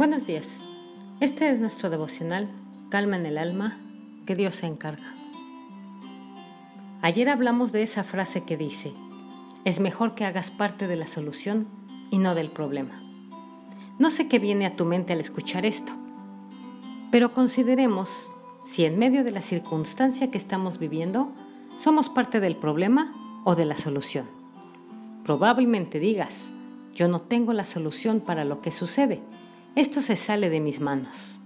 Buenos días. Este es nuestro devocional, Calma en el alma, que Dios se encarga. Ayer hablamos de esa frase que dice, es mejor que hagas parte de la solución y no del problema. No sé qué viene a tu mente al escuchar esto, pero consideremos si en medio de la circunstancia que estamos viviendo somos parte del problema o de la solución. Probablemente digas, yo no tengo la solución para lo que sucede, esto se sale de mis manos.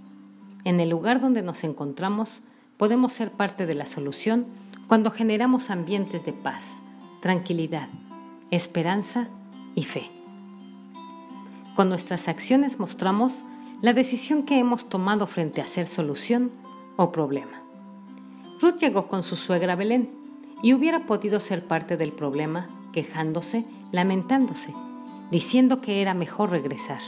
En el lugar donde nos encontramos podemos ser parte de la solución cuando generamos ambientes de paz, tranquilidad, esperanza y fe. Con nuestras acciones mostramos la decisión que hemos tomado frente a ser solución o problema. Ruth llegó con su suegra Belén y hubiera podido ser parte del problema, quejándose, lamentándose, diciendo que era mejor regresar.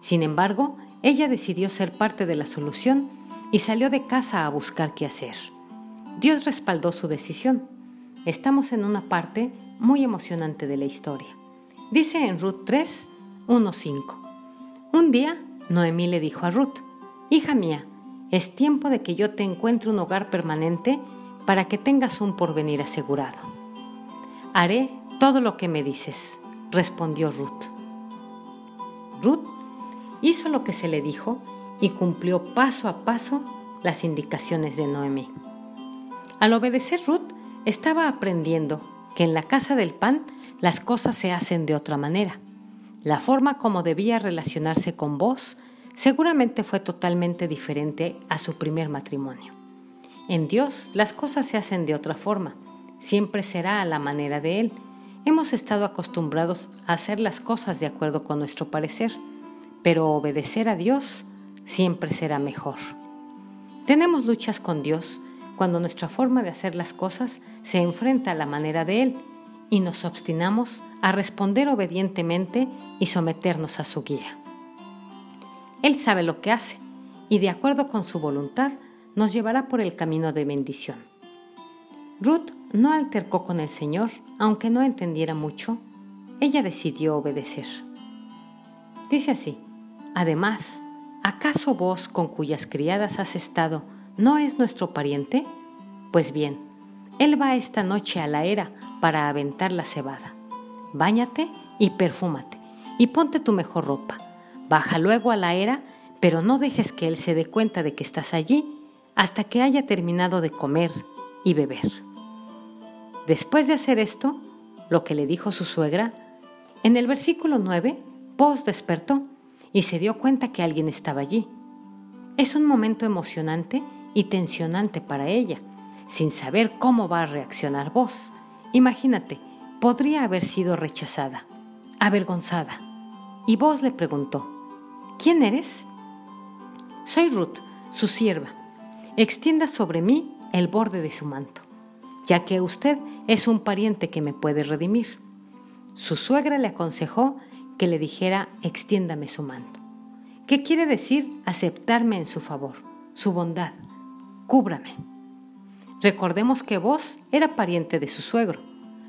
Sin embargo, ella decidió ser parte de la solución y salió de casa a buscar qué hacer. Dios respaldó su decisión. Estamos en una parte muy emocionante de la historia. Dice en Ruth 3, 1, 5. Un día, Noemí le dijo a Ruth, Hija mía, es tiempo de que yo te encuentre un hogar permanente para que tengas un porvenir asegurado. Haré todo lo que me dices, respondió Ruth. Ruth hizo lo que se le dijo y cumplió paso a paso las indicaciones de Noemí. Al obedecer Ruth, estaba aprendiendo que en la casa del pan las cosas se hacen de otra manera. La forma como debía relacionarse con vos seguramente fue totalmente diferente a su primer matrimonio. En Dios las cosas se hacen de otra forma, siempre será a la manera de Él. Hemos estado acostumbrados a hacer las cosas de acuerdo con nuestro parecer pero obedecer a Dios siempre será mejor. Tenemos luchas con Dios cuando nuestra forma de hacer las cosas se enfrenta a la manera de Él y nos obstinamos a responder obedientemente y someternos a su guía. Él sabe lo que hace y de acuerdo con su voluntad nos llevará por el camino de bendición. Ruth no altercó con el Señor, aunque no entendiera mucho, ella decidió obedecer. Dice así, Además, ¿acaso vos con cuyas criadas has estado no es nuestro pariente? Pues bien, él va esta noche a la era para aventar la cebada. Báñate y perfúmate, y ponte tu mejor ropa. Baja luego a la era, pero no dejes que él se dé cuenta de que estás allí hasta que haya terminado de comer y beber. Después de hacer esto, lo que le dijo su suegra, en el versículo 9, vos despertó y se dio cuenta que alguien estaba allí. Es un momento emocionante y tensionante para ella, sin saber cómo va a reaccionar vos. Imagínate, podría haber sido rechazada, avergonzada. Y vos le preguntó, ¿quién eres? Soy Ruth, su sierva. Extienda sobre mí el borde de su manto, ya que usted es un pariente que me puede redimir. Su suegra le aconsejó que le dijera extiéndame su manto. ¿Qué quiere decir aceptarme en su favor, su bondad? Cúbrame. Recordemos que vos era pariente de su suegro.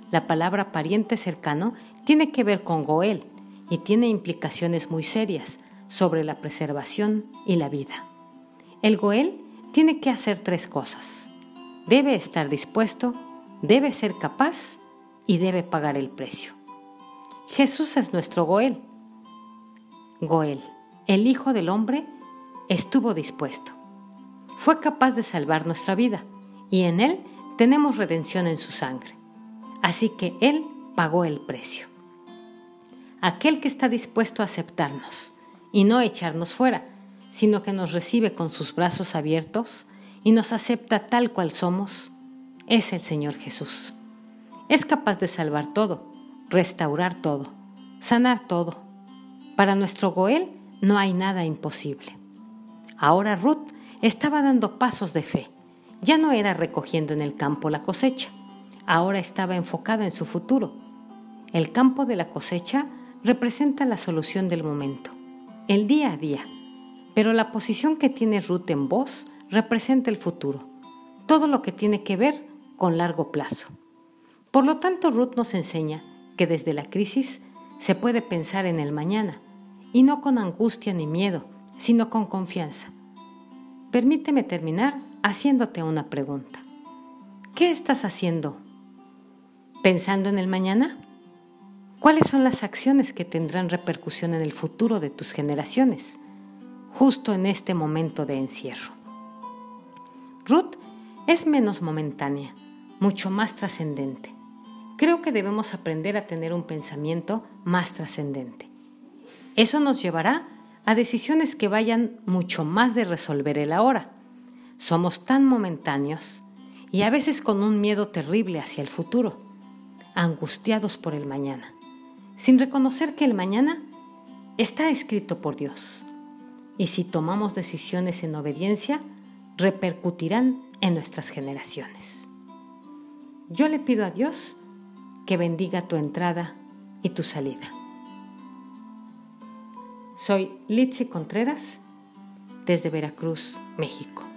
La palabra pariente cercano tiene que ver con Goel y tiene implicaciones muy serias sobre la preservación y la vida. El Goel tiene que hacer tres cosas. Debe estar dispuesto, debe ser capaz y debe pagar el precio. Jesús es nuestro Goel. Goel, el Hijo del Hombre, estuvo dispuesto. Fue capaz de salvar nuestra vida y en Él tenemos redención en su sangre. Así que Él pagó el precio. Aquel que está dispuesto a aceptarnos y no echarnos fuera, sino que nos recibe con sus brazos abiertos y nos acepta tal cual somos, es el Señor Jesús. Es capaz de salvar todo restaurar todo, sanar todo. Para nuestro Goel no hay nada imposible. Ahora Ruth estaba dando pasos de fe. Ya no era recogiendo en el campo la cosecha, ahora estaba enfocada en su futuro. El campo de la cosecha representa la solución del momento, el día a día, pero la posición que tiene Ruth en voz representa el futuro, todo lo que tiene que ver con largo plazo. Por lo tanto, Ruth nos enseña que desde la crisis se puede pensar en el mañana y no con angustia ni miedo, sino con confianza. Permíteme terminar haciéndote una pregunta. ¿Qué estás haciendo? ¿Pensando en el mañana? ¿Cuáles son las acciones que tendrán repercusión en el futuro de tus generaciones, justo en este momento de encierro? Ruth es menos momentánea, mucho más trascendente. Creo que debemos aprender a tener un pensamiento más trascendente. Eso nos llevará a decisiones que vayan mucho más de resolver el ahora. Somos tan momentáneos y a veces con un miedo terrible hacia el futuro, angustiados por el mañana sin reconocer que el mañana está escrito por Dios. Y si tomamos decisiones en obediencia, repercutirán en nuestras generaciones. Yo le pido a Dios que bendiga tu entrada y tu salida. Soy Litsi Contreras desde Veracruz, México.